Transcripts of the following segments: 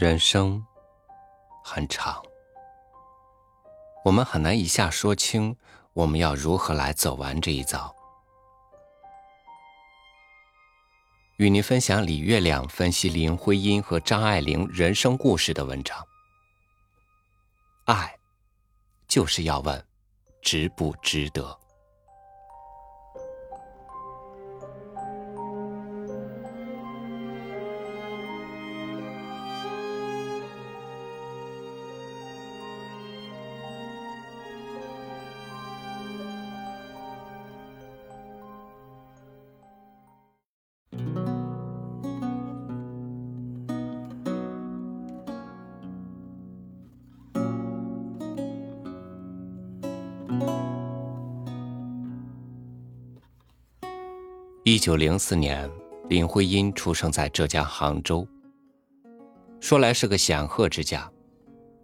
人生很长，我们很难一下说清我们要如何来走完这一遭。与您分享李月亮分析林徽因和张爱玲人生故事的文章。爱，就是要问，值不值得。一九零四年，林徽因出生在浙江杭州。说来是个显赫之家，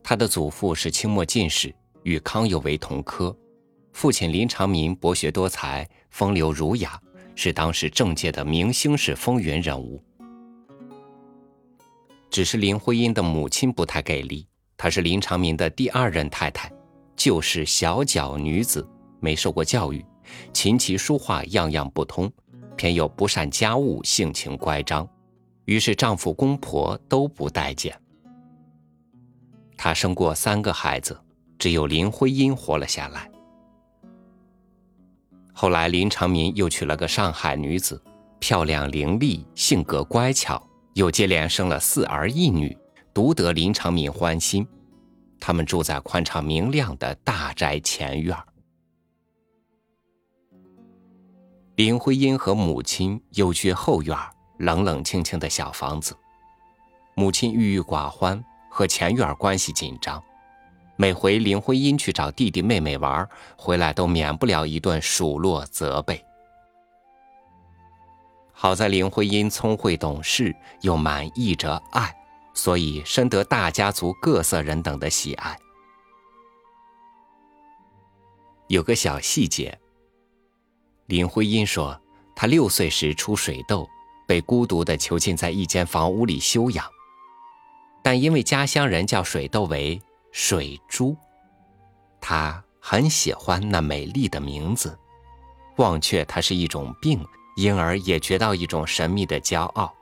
她的祖父是清末进士，与康有为同科；父亲林长民博学多才，风流儒雅，是当时政界的明星式风云人物。只是林徽因的母亲不太给力，她是林长民的第二任太太，就是小脚女子，没受过教育，琴棋书画样样不通。偏又不善家务，性情乖张，于是丈夫公婆都不待见。她生过三个孩子，只有林徽因活了下来。后来林长民又娶了个上海女子，漂亮伶俐，性格乖巧，又接连生了四儿一女，独得林长民欢心。他们住在宽敞明亮的大宅前院儿。林徽因和母亲又居后院，冷冷清清的小房子。母亲郁郁寡欢，和前院关系紧张。每回林徽因去找弟弟妹妹玩，回来都免不了一顿数落责备。好在林徽因聪慧懂事，又满溢着爱，所以深得大家族各色人等的喜爱。有个小细节。林徽因说：“她六岁时出水痘，被孤独的囚禁在一间房屋里休养。但因为家乡人叫水痘为水珠，她很喜欢那美丽的名字，忘却它是一种病，因而也觉到一种神秘的骄傲。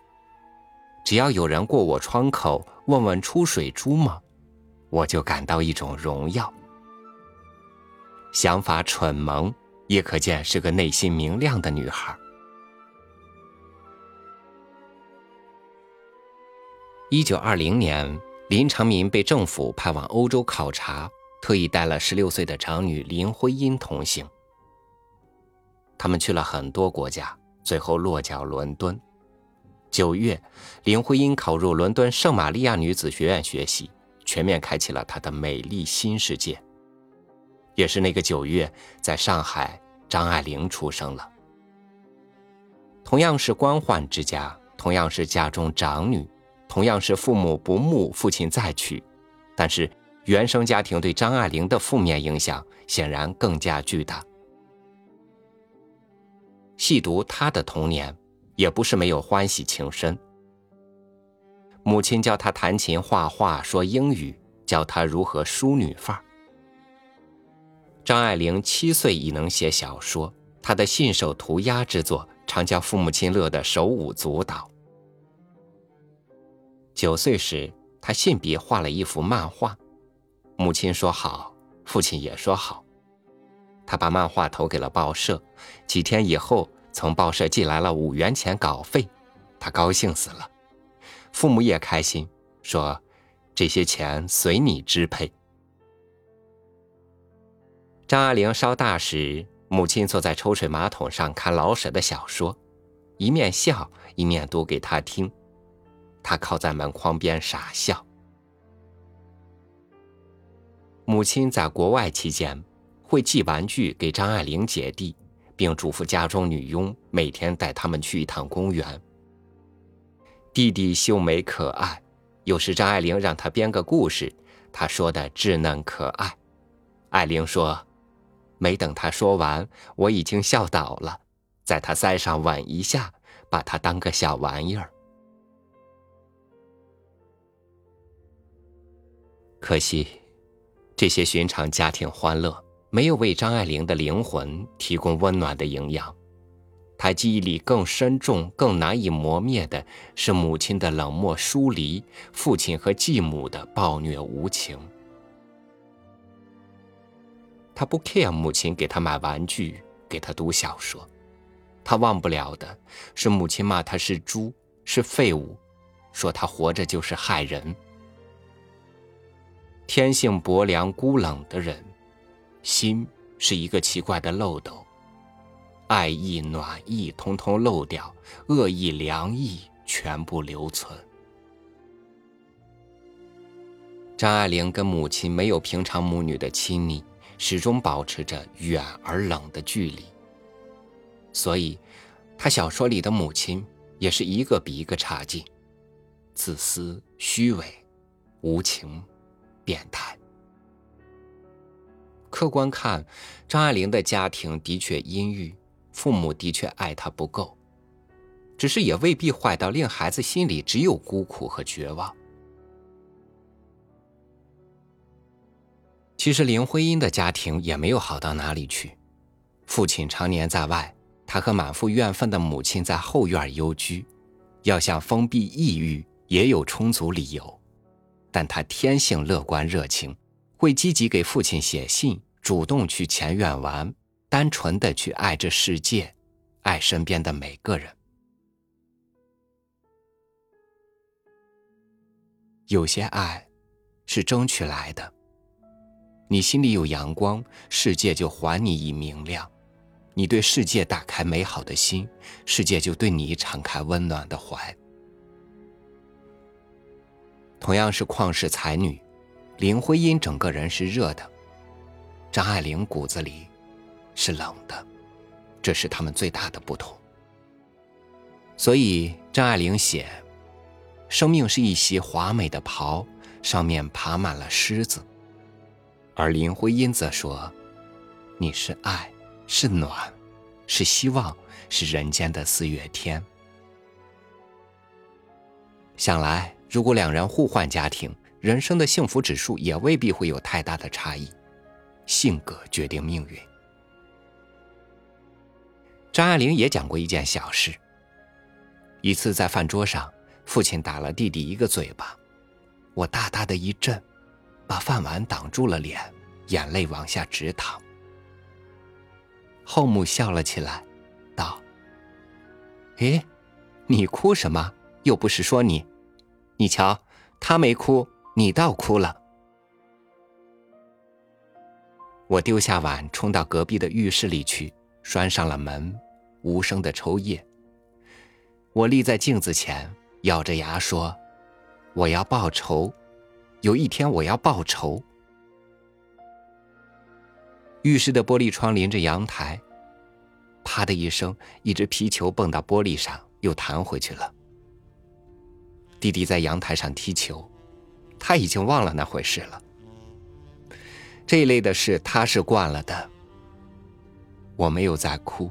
只要有人过我窗口问问出水珠吗，我就感到一种荣耀。想法蠢萌。”也可见是个内心明亮的女孩。一九二零年，林长民被政府派往欧洲考察，特意带了十六岁的长女林徽因同行。他们去了很多国家，最后落脚伦敦。九月，林徽因考入伦敦圣玛利亚女子学院学习，全面开启了她的美丽新世界。也是那个九月，在上海。张爱玲出生了，同样是官宦之家，同样是家中长女，同样是父母不睦，父亲再娶，但是原生家庭对张爱玲的负面影响显然更加巨大。细读她的童年，也不是没有欢喜情深。母亲教她弹琴、画画、说英语，教她如何淑女范儿。张爱玲七岁已能写小说，她的信手涂鸦之作常叫父母亲乐得手舞足蹈。九岁时，她信笔画了一幅漫画，母亲说好，父亲也说好。他把漫画投给了报社，几天以后，从报社寄来了五元钱稿费，他高兴死了，父母也开心，说：“这些钱随你支配。”张爱玲稍大时，母亲坐在抽水马桶上看老舍的小说，一面笑一面读给她听。她靠在门框边傻笑。母亲在国外期间，会寄玩具给张爱玲姐弟，并嘱咐家中女佣每天带他们去一趟公园。弟弟秀美可爱，有时张爱玲让他编个故事，他说的稚嫩可爱。爱玲说。没等他说完，我已经笑倒了，在他腮上吻一下，把他当个小玩意儿。可惜，这些寻常家庭欢乐没有为张爱玲的灵魂提供温暖的营养。她记忆里更深重、更难以磨灭的是母亲的冷漠疏离，父亲和继母的暴虐无情。他不 care 母亲给他买玩具，给他读小说，他忘不了的是母亲骂他是猪，是废物，说他活着就是害人。天性薄凉孤冷的人，心是一个奇怪的漏斗，爱意暖意通通漏掉，恶意凉意全部留存。张爱玲跟母亲没有平常母女的亲昵。始终保持着远而冷的距离，所以，他小说里的母亲也是一个比一个差劲，自私、虚伪、无情、变态。客观看，张爱玲的家庭的确阴郁，父母的确爱她不够，只是也未必坏到令孩子心里只有孤苦和绝望。其实林徽因的家庭也没有好到哪里去，父亲常年在外，他和满腹怨愤的母亲在后院幽居，要想封闭抑郁也有充足理由。但他天性乐观热情，会积极给父亲写信，主动去前院玩，单纯的去爱这世界，爱身边的每个人。有些爱，是争取来的。你心里有阳光，世界就还你以明亮；你对世界打开美好的心，世界就对你敞开温暖的怀。同样是旷世才女，林徽因整个人是热的，张爱玲骨子里是冷的，这是他们最大的不同。所以张爱玲写：“生命是一袭华美的袍，上面爬满了虱子。”而林徽因则说：“你是爱，是暖，是希望，是人间的四月天。”想来，如果两人互换家庭，人生的幸福指数也未必会有太大的差异。性格决定命运。张爱玲也讲过一件小事：一次在饭桌上，父亲打了弟弟一个嘴巴，我大大的一震。把饭碗挡住了脸，眼泪往下直淌。后母笑了起来，道：“哎，你哭什么？又不是说你，你瞧他没哭，你倒哭了。”我丢下碗，冲到隔壁的浴室里去，拴上了门，无声的抽噎。我立在镜子前，咬着牙说：“我要报仇。”有一天我要报仇。浴室的玻璃窗临着阳台，啪的一声，一只皮球蹦到玻璃上，又弹回去了。弟弟在阳台上踢球，他已经忘了那回事了。这一类的事他是惯了的。我没有再哭，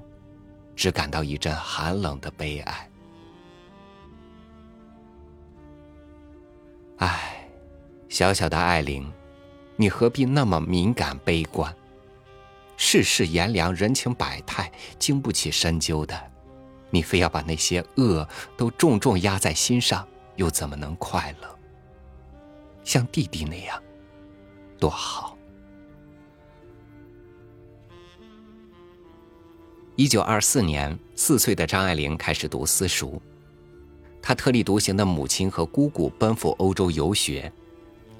只感到一阵寒冷的悲哀。唉。小小的爱玲，你何必那么敏感悲观？世事炎凉，人情百态，经不起深究的。你非要把那些恶都重重压在心上，又怎么能快乐？像弟弟那样，多好。一九二四年，四岁的张爱玲开始读私塾，她特立独行的母亲和姑姑奔赴欧洲游学。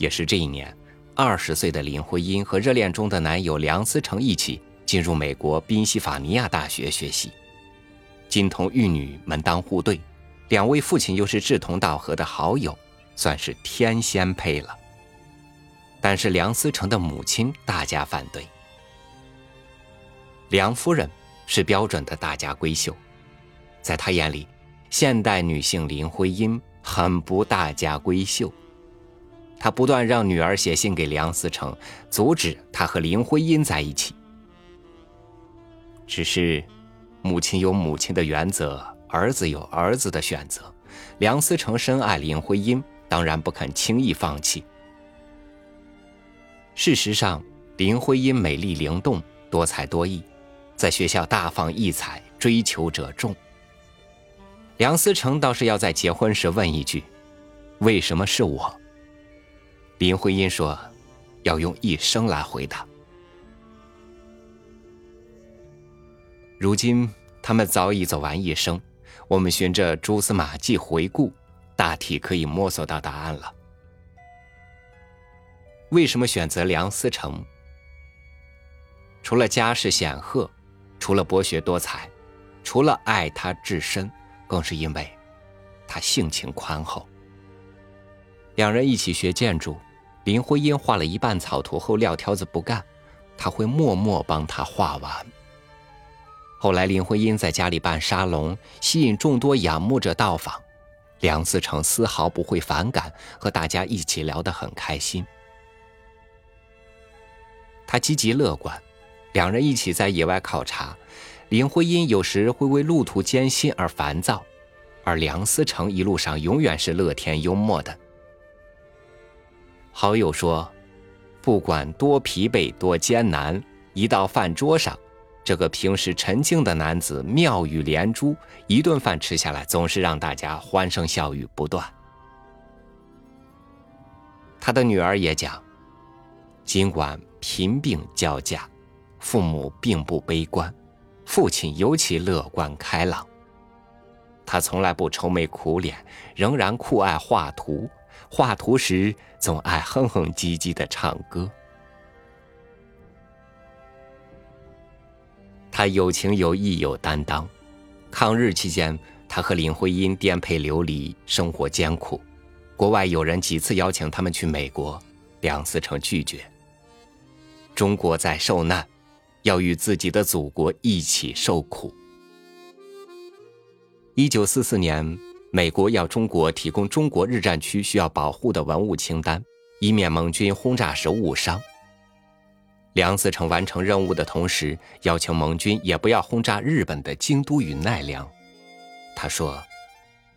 也是这一年，二十岁的林徽因和热恋中的男友梁思成一起进入美国宾夕法尼亚大学学习。金童玉女门当户对，两位父亲又是志同道合的好友，算是天仙配了。但是梁思成的母亲大加反对。梁夫人是标准的大家闺秀，在她眼里，现代女性林徽因很不大家闺秀。他不断让女儿写信给梁思成，阻止他和林徽因在一起。只是，母亲有母亲的原则，儿子有儿子的选择。梁思成深爱林徽因，当然不肯轻易放弃。事实上，林徽因美丽灵动、多才多艺，在学校大放异彩，追求者众。梁思成倒是要在结婚时问一句：“为什么是我？”林徽因说：“要用一生来回答。”如今他们早已走完一生，我们循着蛛丝马迹回顾，大体可以摸索到答案了。为什么选择梁思成？除了家世显赫，除了博学多才，除了爱他至深。更是因为，他性情宽厚。两人一起学建筑，林徽因画了一半草图后撂挑子不干，他会默默帮他画完。后来林徽因在家里办沙龙，吸引众多仰慕者到访，梁思成丝毫不会反感，和大家一起聊得很开心。他积极乐观，两人一起在野外考察。林徽因有时会为路途艰辛而烦躁，而梁思成一路上永远是乐天幽默的。好友说，不管多疲惫多艰难，一到饭桌上，这个平时沉静的男子妙语连珠，一顿饭吃下来，总是让大家欢声笑语不断。他的女儿也讲，尽管贫病交加，父母并不悲观。父亲尤其乐观开朗，他从来不愁眉苦脸，仍然酷爱画图。画图时总爱哼哼唧唧的唱歌。他有情有义有担当。抗日期间，他和林徽因颠沛流离，生活艰苦。国外有人几次邀请他们去美国，梁思成拒绝。中国在受难。要与自己的祖国一起受苦。一九四四年，美国要中国提供中国日战区需要保护的文物清单，以免盟军轰炸时误伤。梁思成完成任务的同时，要求盟军也不要轰炸日本的京都与奈良。他说：“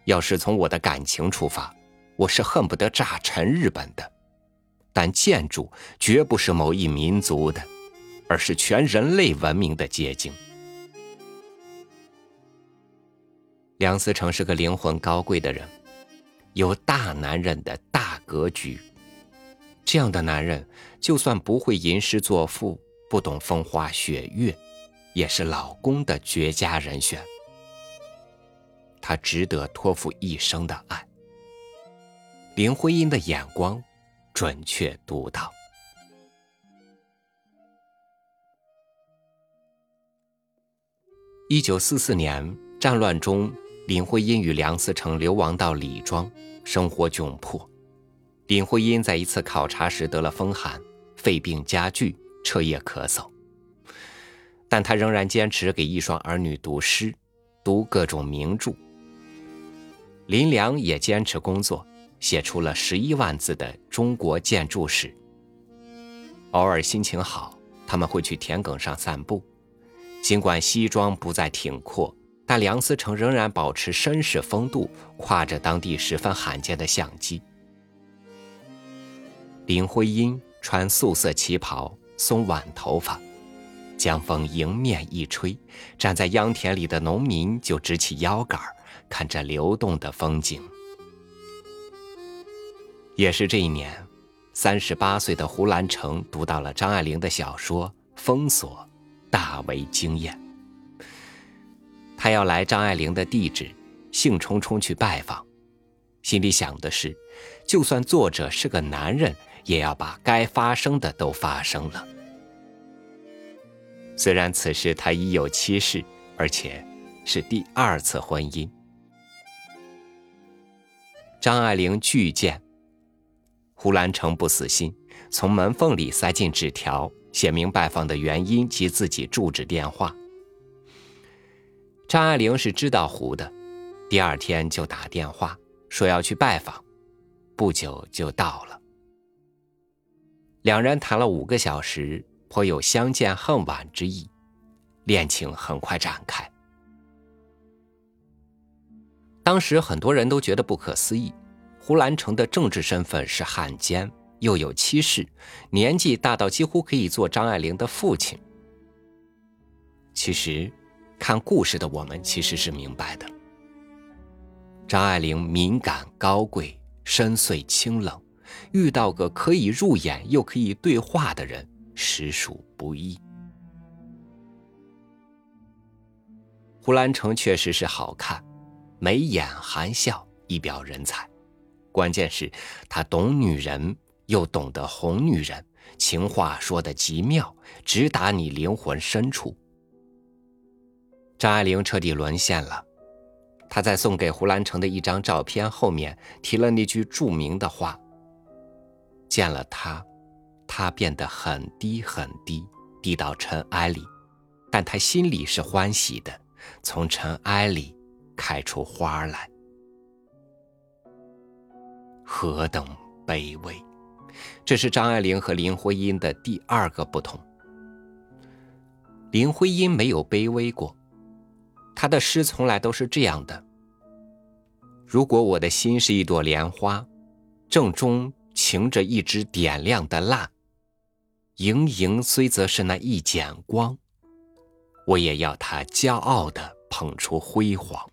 要是从我的感情出发，我是恨不得炸沉日本的，但建筑绝不是某一民族的。”而是全人类文明的结晶。梁思成是个灵魂高贵的人，有大男人的大格局。这样的男人，就算不会吟诗作赋，不懂风花雪月，也是老公的绝佳人选。他值得托付一生的爱。林徽因的眼光准确独到。一九四四年战乱中，林徽因与梁思成流亡到李庄，生活窘迫。林徽因在一次考察时得了风寒，肺病加剧，彻夜咳嗽。但她仍然坚持给一双儿女读诗，读各种名著。林良也坚持工作，写出了十一万字的《中国建筑史》。偶尔心情好，他们会去田埂上散步。尽管西装不再挺阔，但梁思成仍然保持绅士风度，挎着当地十分罕见的相机。林徽因穿素色旗袍，松挽头发，江风迎面一吹，站在秧田里的农民就直起腰杆看着流动的风景。也是这一年，三十八岁的胡兰成读到了张爱玲的小说《封锁》。大为惊艳，他要来张爱玲的地址，兴冲冲去拜访，心里想的是，就算作者是个男人，也要把该发生的都发生了。虽然此时他已有妻室，而且是第二次婚姻，张爱玲拒见，胡兰成不死心，从门缝里塞进纸条。写明拜访的原因及自己住址电话。张爱玲是知道胡的，第二天就打电话说要去拜访，不久就到了。两人谈了五个小时，颇有相见恨晚之意，恋情很快展开。当时很多人都觉得不可思议，胡兰成的政治身份是汉奸，又有妻室，年纪大到几乎可以做张爱玲的父亲。其实，看故事的我们其实是明白的。张爱玲敏感高贵，深邃清冷，遇到个可以入眼又可以对话的人，实属不易。胡兰成确实是好看，眉眼含笑，一表人才。关键是，他懂女人，又懂得哄女人，情话说得极妙，直达你灵魂深处。张爱玲彻底沦陷了。她在送给胡兰成的一张照片后面提了那句著名的话：“见了他，他变得很低很低，低到尘埃里，但他心里是欢喜的，从尘埃里开出花来。何等卑微！这是张爱玲和林徽因的第二个不同。林徽因没有卑微过。”他的诗从来都是这样的：如果我的心是一朵莲花，正中擎着一支点亮的蜡，盈盈虽则是那一剪光，我也要它骄傲的捧出辉煌。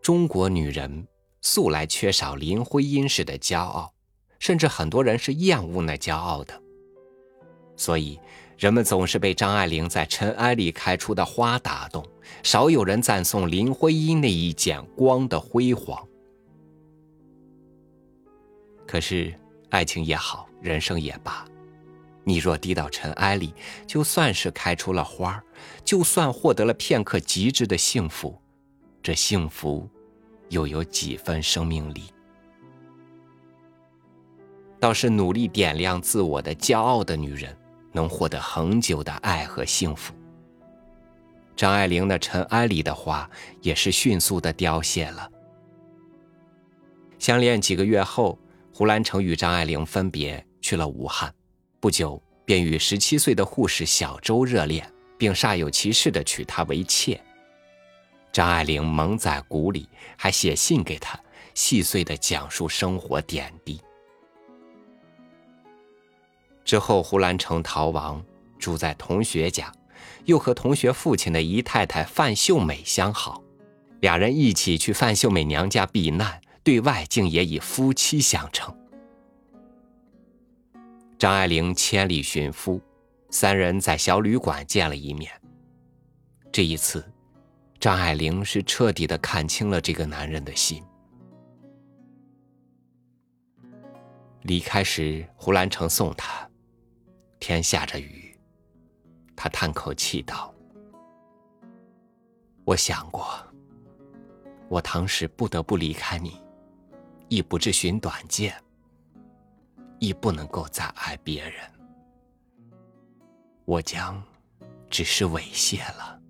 中国女人素来缺少林徽因式的骄傲，甚至很多人是厌恶那骄傲的，所以。人们总是被张爱玲在尘埃里开出的花打动，少有人赞颂林徽因那一剪光的辉煌。可是，爱情也好，人生也罢，你若低到尘埃里，就算是开出了花就算获得了片刻极致的幸福，这幸福又有几分生命力？倒是努力点亮自我的骄傲的女人。能获得恒久的爱和幸福。张爱玲的尘埃里的花也是迅速的凋谢了。相恋几个月后，胡兰成与张爱玲分别去了武汉，不久便与十七岁的护士小周热恋，并煞有其事的娶她为妾。张爱玲蒙在鼓里，还写信给他，细碎的讲述生活点滴。之后，胡兰成逃亡，住在同学家，又和同学父亲的姨太太范秀美相好，俩人一起去范秀美娘家避难，对外竟也以夫妻相称。张爱玲千里寻夫，三人在小旅馆见了一面。这一次，张爱玲是彻底的看清了这个男人的心。离开时，胡兰成送她。天下着雨，他叹口气道：“我想过，我当时不得不离开你，亦不至寻短见，亦不能够再爱别人，我将只是猥亵了。”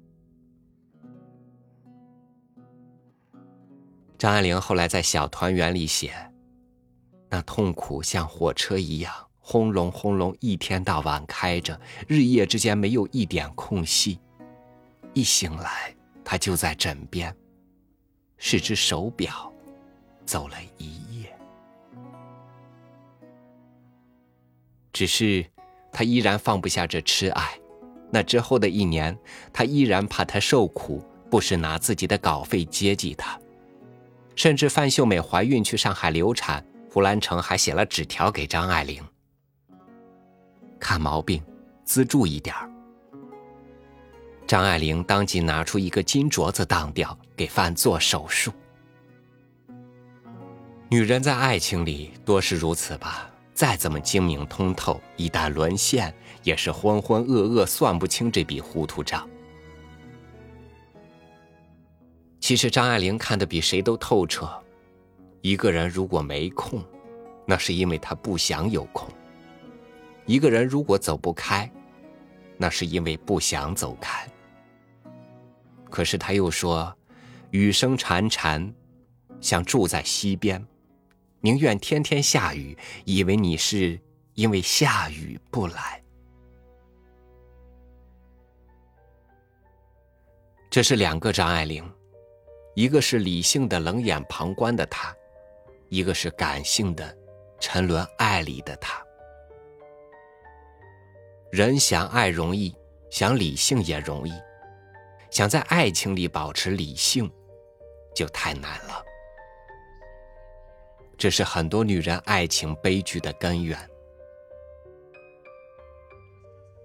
张爱玲后来在《小团圆》里写：“那痛苦像火车一样。”轰隆轰隆，一天到晚开着，日夜之间没有一点空隙。一醒来，他就在枕边，是只手表，走了一夜。只是，他依然放不下这痴爱。那之后的一年，他依然怕他受苦，不时拿自己的稿费接济他。甚至范秀美怀孕去上海流产，胡兰成还写了纸条给张爱玲。看毛病，资助一点儿。张爱玲当即拿出一个金镯子当掉，给范做手术。女人在爱情里多是如此吧？再怎么精明通透，一旦沦陷，也是浑浑噩噩，算不清这笔糊涂账。其实张爱玲看得比谁都透彻。一个人如果没空，那是因为他不想有空。一个人如果走不开，那是因为不想走开。可是他又说：“雨声潺潺，像住在溪边，宁愿天天下雨，以为你是因为下雨不来。”这是两个张爱玲，一个是理性的冷眼旁观的她，一个是感性的，沉沦爱里的她。人想爱容易，想理性也容易，想在爱情里保持理性，就太难了。这是很多女人爱情悲剧的根源。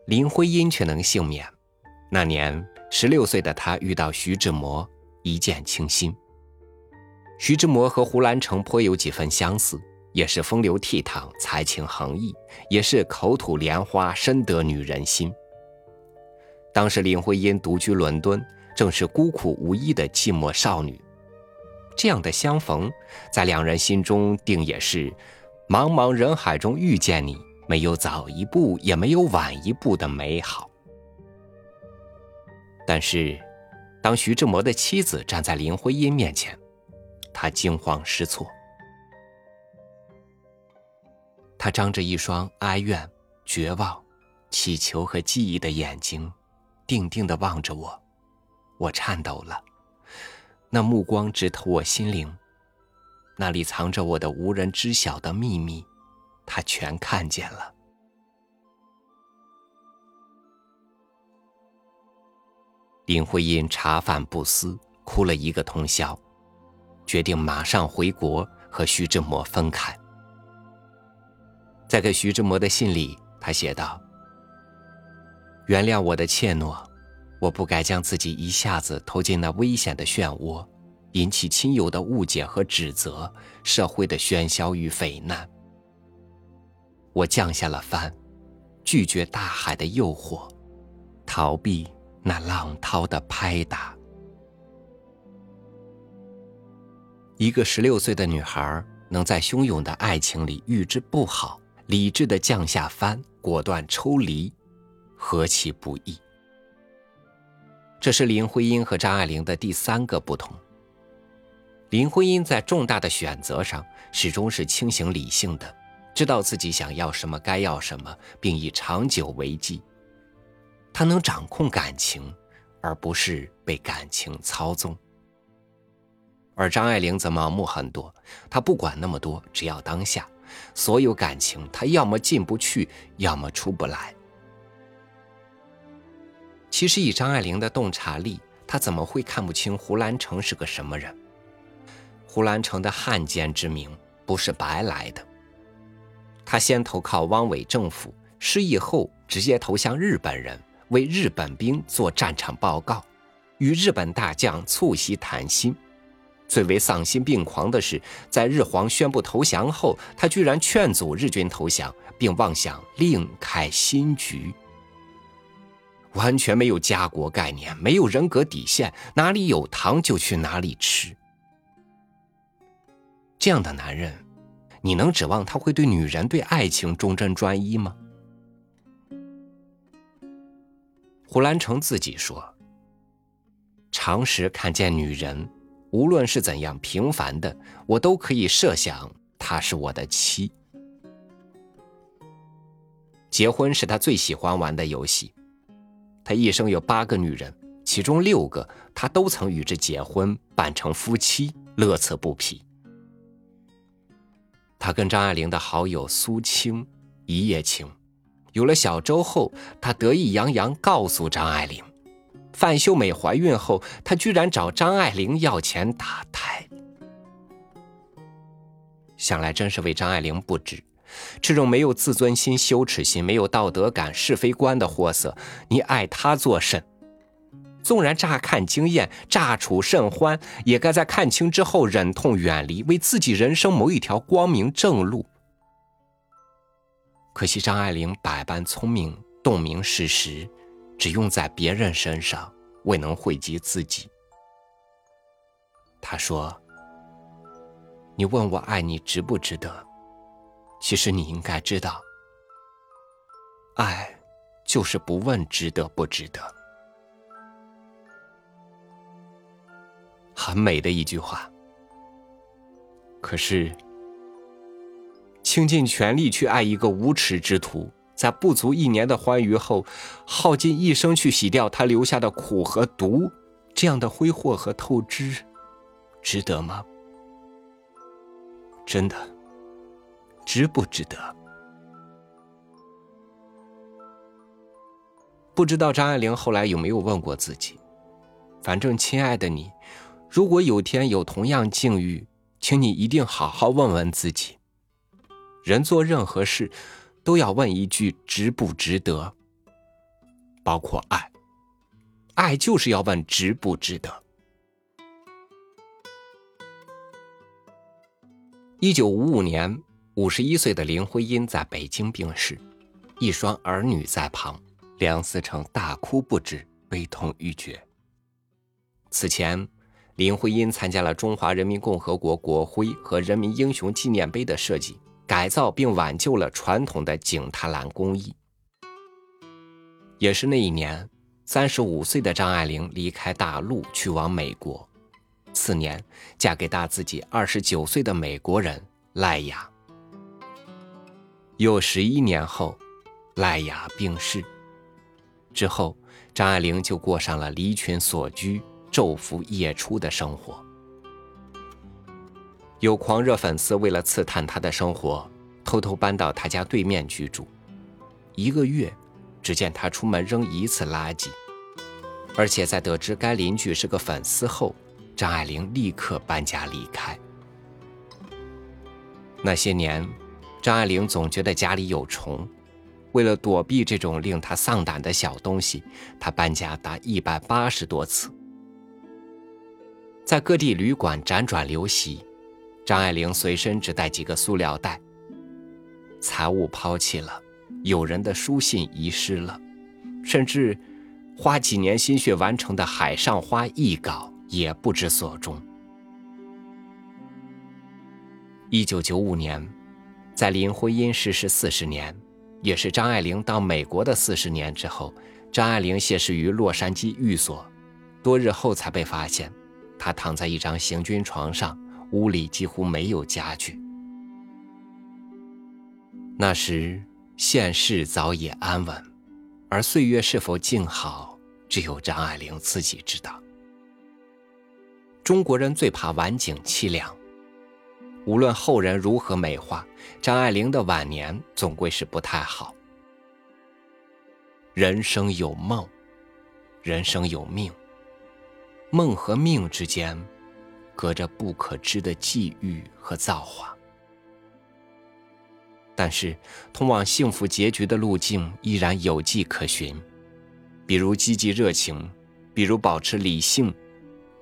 林徽因却能幸免。那年十六岁的她遇到徐志摩，一见倾心。徐志摩和胡兰成颇有几分相似，也是风流倜傥、才情横溢，也是口吐莲花、深得女人心。当时林徽因独居伦敦，正是孤苦无依的寂寞少女。这样的相逢，在两人心中定也是茫茫人海中遇见你。没有早一步，也没有晚一步的美好。但是，当徐志摩的妻子站在林徽因面前，他惊慌失措。他张着一双哀怨、绝望、乞求和记忆的眼睛，定定的望着我，我颤抖了。那目光直透我心灵，那里藏着我的无人知晓的秘密。他全看见了。林徽因茶饭不思，哭了一个通宵，决定马上回国和徐志摩分开。在给徐志摩的信里，他写道：“原谅我的怯懦，我不该将自己一下子投进那危险的漩涡，引起亲友的误解和指责，社会的喧嚣与匪难。”我降下了帆，拒绝大海的诱惑，逃避那浪涛的拍打。一个十六岁的女孩能在汹涌的爱情里预知不好，理智的降下帆，果断抽离，何其不易！这是林徽因和张爱玲的第三个不同。林徽因在重大的选择上始终是清醒理性的。知道自己想要什么，该要什么，并以长久为计。他能掌控感情，而不是被感情操纵。而张爱玲则盲目很多，她不管那么多，只要当下。所有感情，他要么进不去，要么出不来。其实以张爱玲的洞察力，她怎么会看不清胡兰成是个什么人？胡兰成的汉奸之名不是白来的。他先投靠汪伪政府，失意后直接投向日本人，为日本兵做战场报告，与日本大将促膝谈心。最为丧心病狂的是，在日皇宣布投降后，他居然劝阻日军投降，并妄想另开新局。完全没有家国概念，没有人格底线，哪里有糖就去哪里吃。这样的男人。你能指望他会对女人、对爱情忠贞专一吗？胡兰成自己说：“常时看见女人，无论是怎样平凡的，我都可以设想她是我的妻。结婚是他最喜欢玩的游戏。他一生有八个女人，其中六个他都曾与之结婚，办成夫妻，乐此不疲。”他跟张爱玲的好友苏青一夜情，有了小周后，他得意洋洋告诉张爱玲，范秀美怀孕后，他居然找张爱玲要钱打胎。想来真是为张爱玲不值，这种没有自尊心、羞耻心、没有道德感、是非观的货色，你爱他作甚？纵然乍看惊艳，乍处甚欢，也该在看清之后忍痛远离，为自己人生谋一条光明正路。可惜张爱玲百般聪明，洞明事实，只用在别人身上，未能惠及自己。他说：“你问我爱你值不值得？其实你应该知道，爱就是不问值得不值得。”很美的一句话，可是倾尽全力去爱一个无耻之徒，在不足一年的欢愉后，耗尽一生去洗掉他留下的苦和毒，这样的挥霍和透支，值得吗？真的值不值得？不知道张爱玲后来有没有问过自己？反正，亲爱的你，如果有天有同样境遇，请你一定好好问问自己。人做任何事，都要问一句值不值得。包括爱，爱就是要问值不值得。一九五五年，五十一岁的林徽因在北京病逝，一双儿女在旁，梁思成大哭不止，悲痛欲绝。此前，林徽因参加了中华人民共和国国徽和人民英雄纪念碑的设计、改造，并挽救了传统的景泰蓝工艺。也是那一年，三十五岁的张爱玲离开大陆去往美国，次年嫁给大自己二十九岁的美国人赖雅。又十一年后，赖雅病逝，之后张爱玲就过上了离群所居。昼伏夜出的生活，有狂热粉丝为了刺探他的生活，偷偷搬到他家对面居住。一个月，只见他出门扔一次垃圾。而且在得知该邻居是个粉丝后，张爱玲立刻搬家离开。那些年，张爱玲总觉得家里有虫，为了躲避这种令她丧胆的小东西，她搬家达一百八十多次。在各地旅馆辗转流徙，张爱玲随身只带几个塑料袋。财物抛弃了，友人的书信遗失了，甚至花几年心血完成的《海上花》译稿也不知所终。一九九五年，在林徽因逝世四十年，也是张爱玲到美国的四十年之后，张爱玲谢世于洛杉矶寓所，多日后才被发现。她躺在一张行军床上，屋里几乎没有家具。那时现世早已安稳，而岁月是否静好，只有张爱玲自己知道。中国人最怕晚景凄凉，无论后人如何美化，张爱玲的晚年总归是不太好。人生有梦，人生有命。梦和命之间，隔着不可知的际遇和造化。但是，通往幸福结局的路径依然有迹可循，比如积极热情，比如保持理性，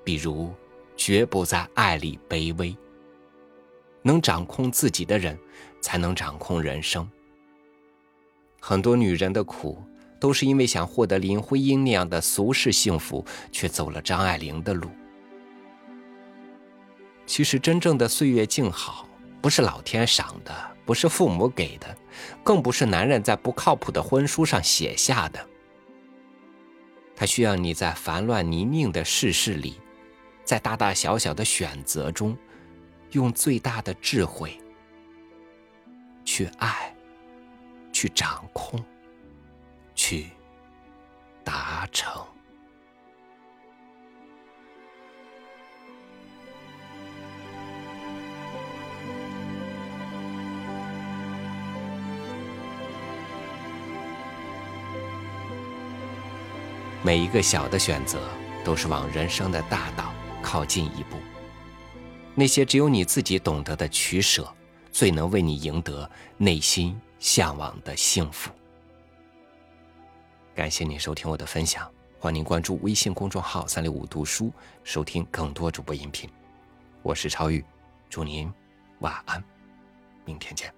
比如绝不在爱里卑微。能掌控自己的人，才能掌控人生。很多女人的苦。都是因为想获得林徽因那样的俗世幸福，却走了张爱玲的路。其实，真正的岁月静好，不是老天赏的，不是父母给的，更不是男人在不靠谱的婚书上写下的。它需要你在烦乱泥泞的世事里，在大大小小的选择中，用最大的智慧去爱，去掌控。去达成。每一个小的选择，都是往人生的大道靠近一步。那些只有你自己懂得的取舍，最能为你赢得内心向往的幸福。感谢您收听我的分享，欢迎关注微信公众号“三六五读书”，收听更多主播音频。我是超宇，祝您晚安，明天见。